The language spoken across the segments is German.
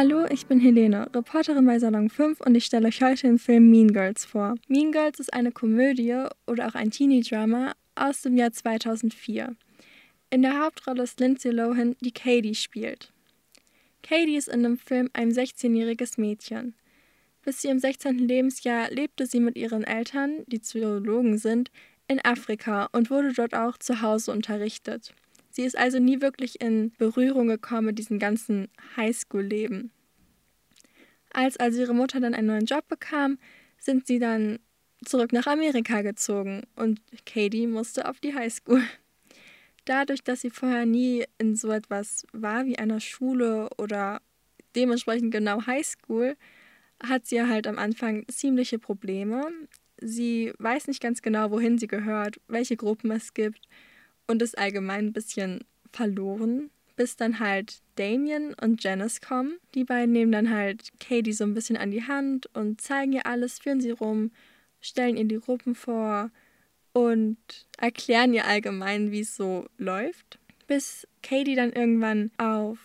Hallo, ich bin Helene, Reporterin bei Salon 5 und ich stelle euch heute den Film Mean Girls vor. Mean Girls ist eine Komödie oder auch ein Teenie-Drama aus dem Jahr 2004. In der Hauptrolle ist Lindsay Lohan, die Katie spielt. Katie ist in dem Film ein 16-jähriges Mädchen. Bis zu ihrem 16. Lebensjahr lebte sie mit ihren Eltern, die Zoologen sind, in Afrika und wurde dort auch zu Hause unterrichtet. Sie ist also nie wirklich in Berührung gekommen mit diesem ganzen Highschool-Leben. Als also ihre Mutter dann einen neuen Job bekam, sind sie dann zurück nach Amerika gezogen und Katie musste auf die Highschool. Dadurch, dass sie vorher nie in so etwas war wie einer Schule oder dementsprechend genau Highschool, hat sie halt am Anfang ziemliche Probleme. Sie weiß nicht ganz genau, wohin sie gehört, welche Gruppen es gibt und ist allgemein ein bisschen verloren, bis dann halt Damien und Janice kommen. Die beiden nehmen dann halt Katie so ein bisschen an die Hand und zeigen ihr alles, führen sie rum, stellen ihr die Gruppen vor und erklären ihr allgemein, wie es so läuft. Bis Katie dann irgendwann auf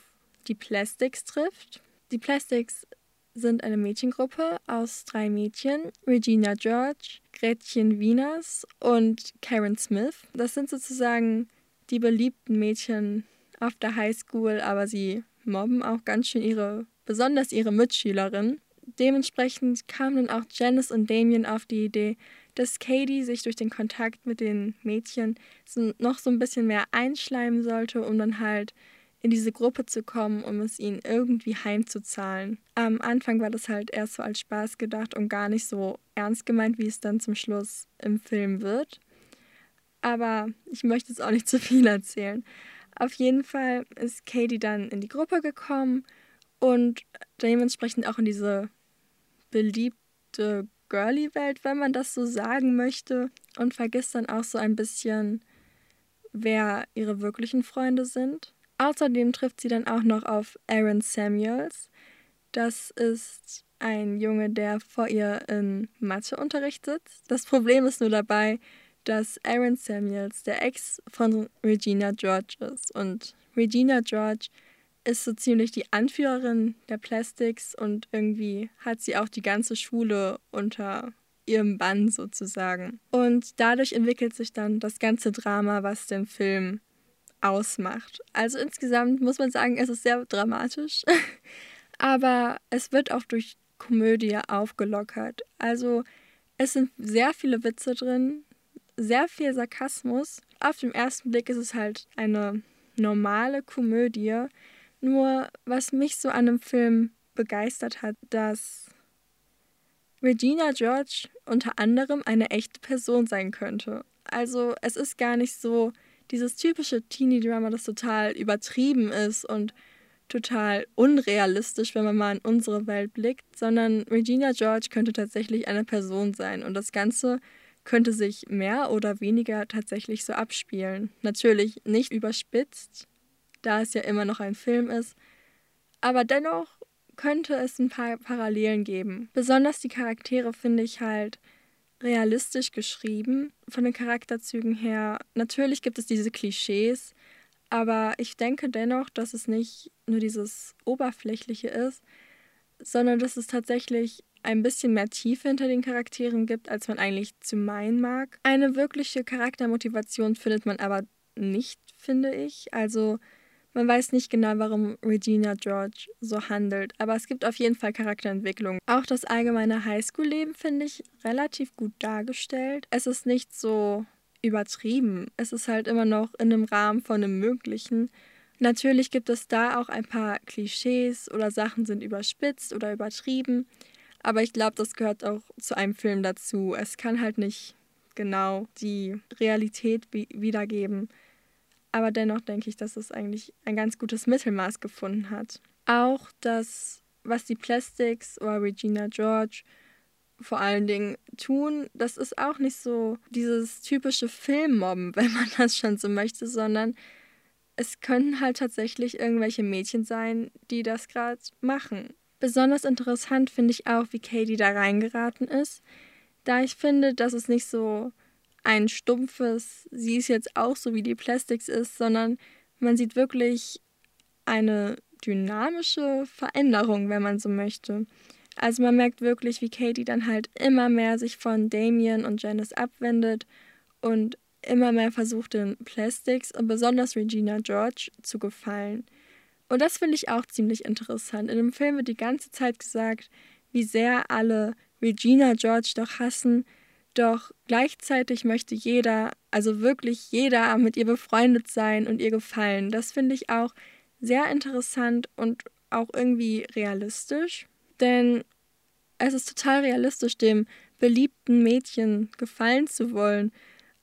die Plastics trifft. Die Plastics sind eine Mädchengruppe aus drei Mädchen, Regina George, Gretchen Wieners und Karen Smith. Das sind sozusagen die beliebten Mädchen auf der Highschool, aber sie mobben auch ganz schön ihre, besonders ihre Mitschülerin. Dementsprechend kamen dann auch Janice und Damien auf die Idee, dass Katie sich durch den Kontakt mit den Mädchen noch so ein bisschen mehr einschleimen sollte, um dann halt in diese Gruppe zu kommen, um es ihnen irgendwie heimzuzahlen. Am Anfang war das halt erst so als Spaß gedacht und gar nicht so ernst gemeint, wie es dann zum Schluss im Film wird. Aber ich möchte jetzt auch nicht zu viel erzählen. Auf jeden Fall ist Katie dann in die Gruppe gekommen und dementsprechend auch in diese beliebte Girly-Welt, wenn man das so sagen möchte, und vergisst dann auch so ein bisschen, wer ihre wirklichen Freunde sind. Außerdem trifft sie dann auch noch auf Aaron Samuels. Das ist ein Junge, der vor ihr in Matheunterricht sitzt. Das Problem ist nur dabei, dass Aaron Samuels der Ex von Regina George ist. Und Regina George ist so ziemlich die Anführerin der Plastics und irgendwie hat sie auch die ganze Schule unter ihrem Bann sozusagen. Und dadurch entwickelt sich dann das ganze Drama, was den Film ausmacht. Also insgesamt muss man sagen, es ist sehr dramatisch, aber es wird auch durch Komödie aufgelockert. Also es sind sehr viele Witze drin, sehr viel Sarkasmus. Auf den ersten Blick ist es halt eine normale Komödie. Nur was mich so an dem Film begeistert hat, dass Regina George unter anderem eine echte Person sein könnte. Also es ist gar nicht so dieses typische Teenie-Drama, das total übertrieben ist und total unrealistisch, wenn man mal in unsere Welt blickt, sondern Regina George könnte tatsächlich eine Person sein und das Ganze könnte sich mehr oder weniger tatsächlich so abspielen. Natürlich nicht überspitzt, da es ja immer noch ein Film ist, aber dennoch könnte es ein paar Parallelen geben. Besonders die Charaktere finde ich halt realistisch geschrieben von den Charakterzügen her. Natürlich gibt es diese Klischees, aber ich denke dennoch, dass es nicht nur dieses Oberflächliche ist, sondern dass es tatsächlich ein bisschen mehr Tiefe hinter den Charakteren gibt, als man eigentlich zu meinen mag. Eine wirkliche Charaktermotivation findet man aber nicht, finde ich. Also man weiß nicht genau, warum Regina George so handelt, aber es gibt auf jeden Fall Charakterentwicklung. Auch das allgemeine Highschool-Leben finde ich relativ gut dargestellt. Es ist nicht so übertrieben. Es ist halt immer noch in einem Rahmen von dem Möglichen. Natürlich gibt es da auch ein paar Klischees oder Sachen sind überspitzt oder übertrieben, aber ich glaube, das gehört auch zu einem Film dazu. Es kann halt nicht genau die Realität wiedergeben. Aber dennoch denke ich, dass es eigentlich ein ganz gutes Mittelmaß gefunden hat. Auch das, was die Plastics oder Regina George vor allen Dingen tun, das ist auch nicht so dieses typische Filmmobben, wenn man das schon so möchte, sondern es können halt tatsächlich irgendwelche Mädchen sein, die das gerade machen. Besonders interessant finde ich auch, wie Katie da reingeraten ist, da ich finde, dass es nicht so ein stumpfes, sie ist jetzt auch so wie die Plastics ist, sondern man sieht wirklich eine dynamische Veränderung, wenn man so möchte. Also man merkt wirklich, wie Katie dann halt immer mehr sich von Damien und Janice abwendet und immer mehr versucht, den Plastics und besonders Regina George zu gefallen. Und das finde ich auch ziemlich interessant. In dem Film wird die ganze Zeit gesagt, wie sehr alle Regina George doch hassen, doch gleichzeitig möchte jeder, also wirklich jeder, mit ihr befreundet sein und ihr gefallen. Das finde ich auch sehr interessant und auch irgendwie realistisch. Denn es ist total realistisch, dem beliebten Mädchen gefallen zu wollen,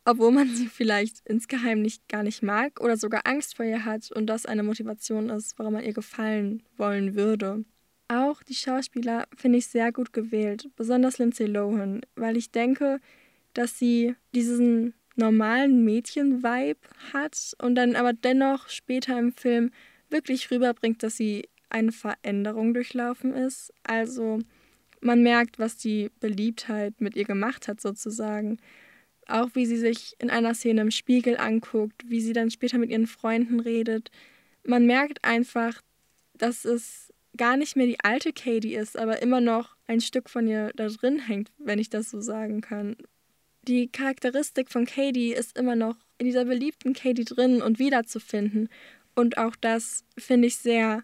obwohl man sie vielleicht insgeheim nicht gar nicht mag oder sogar Angst vor ihr hat und das eine Motivation ist, warum man ihr gefallen wollen würde. Auch die Schauspieler finde ich sehr gut gewählt, besonders Lindsay Lohan, weil ich denke, dass sie diesen normalen Mädchen-Vibe hat und dann aber dennoch später im Film wirklich rüberbringt, dass sie eine Veränderung durchlaufen ist. Also man merkt, was die Beliebtheit mit ihr gemacht hat, sozusagen. Auch wie sie sich in einer Szene im Spiegel anguckt, wie sie dann später mit ihren Freunden redet. Man merkt einfach, dass es gar nicht mehr die alte Katie ist, aber immer noch ein Stück von ihr da drin hängt, wenn ich das so sagen kann. Die Charakteristik von Katie ist immer noch in dieser beliebten Katie drin und wiederzufinden. Und auch das finde ich sehr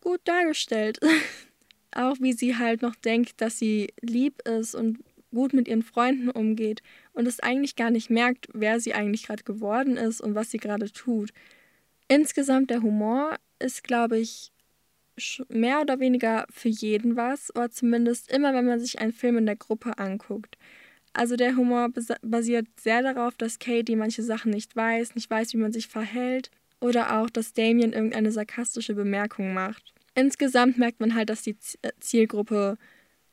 gut dargestellt. auch wie sie halt noch denkt, dass sie lieb ist und gut mit ihren Freunden umgeht und es eigentlich gar nicht merkt, wer sie eigentlich gerade geworden ist und was sie gerade tut. Insgesamt der Humor ist, glaube ich, mehr oder weniger für jeden was, oder zumindest immer, wenn man sich einen Film in der Gruppe anguckt. Also der Humor basiert sehr darauf, dass Katie manche Sachen nicht weiß, nicht weiß, wie man sich verhält, oder auch, dass Damien irgendeine sarkastische Bemerkung macht. Insgesamt merkt man halt, dass die äh, Zielgruppe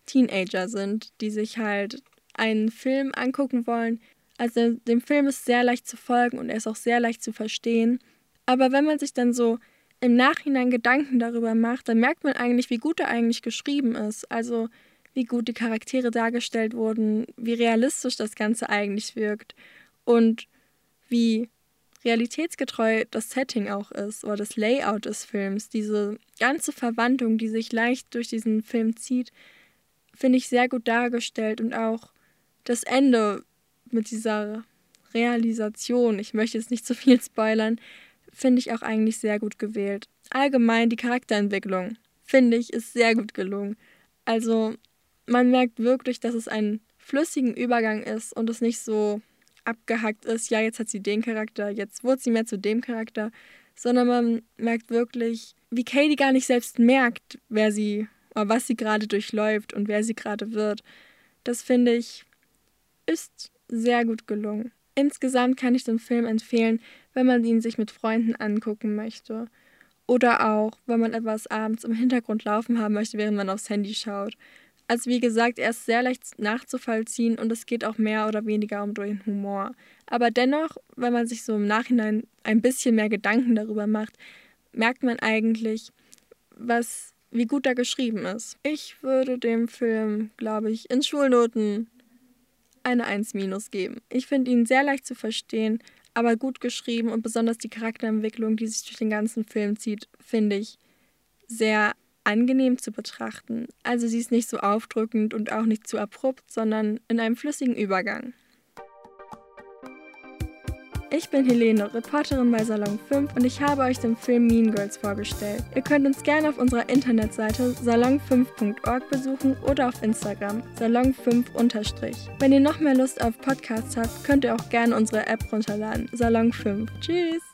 Teenager sind, die sich halt einen Film angucken wollen. Also dem Film ist sehr leicht zu folgen und er ist auch sehr leicht zu verstehen. Aber wenn man sich dann so im Nachhinein Gedanken darüber macht, dann merkt man eigentlich, wie gut er eigentlich geschrieben ist. Also wie gut die Charaktere dargestellt wurden, wie realistisch das Ganze eigentlich wirkt und wie realitätsgetreu das Setting auch ist oder das Layout des Films. Diese ganze Verwandlung, die sich leicht durch diesen Film zieht, finde ich sehr gut dargestellt und auch das Ende mit dieser Realisation. Ich möchte jetzt nicht zu viel spoilern, finde ich auch eigentlich sehr gut gewählt. Allgemein die Charakterentwicklung, finde ich, ist sehr gut gelungen. Also man merkt wirklich, dass es ein flüssigen Übergang ist und es nicht so abgehackt ist, ja, jetzt hat sie den Charakter, jetzt wurde sie mehr zu dem Charakter, sondern man merkt wirklich, wie Katie gar nicht selbst merkt, wer sie oder was sie gerade durchläuft und wer sie gerade wird. Das finde ich ist sehr gut gelungen. Insgesamt kann ich den Film empfehlen, wenn man ihn sich mit Freunden angucken möchte. Oder auch, wenn man etwas abends im Hintergrund laufen haben möchte, während man aufs Handy schaut. Also wie gesagt, er ist sehr leicht nachzuvollziehen und es geht auch mehr oder weniger um den Humor. Aber dennoch, wenn man sich so im Nachhinein ein bisschen mehr Gedanken darüber macht, merkt man eigentlich, was, wie gut er geschrieben ist. Ich würde dem Film, glaube ich, in Schulnoten eine 1 minus geben. Ich finde ihn sehr leicht zu verstehen, aber gut geschrieben und besonders die Charakterentwicklung, die sich durch den ganzen Film zieht, finde ich sehr angenehm zu betrachten. Also sie ist nicht so aufdrückend und auch nicht zu abrupt, sondern in einem flüssigen Übergang. Ich bin Helene, Reporterin bei Salon 5 und ich habe euch den Film Mean Girls vorgestellt. Ihr könnt uns gerne auf unserer Internetseite salon5.org besuchen oder auf Instagram salon5 Wenn ihr noch mehr Lust auf Podcasts habt, könnt ihr auch gerne unsere App runterladen. Salon 5. Tschüss!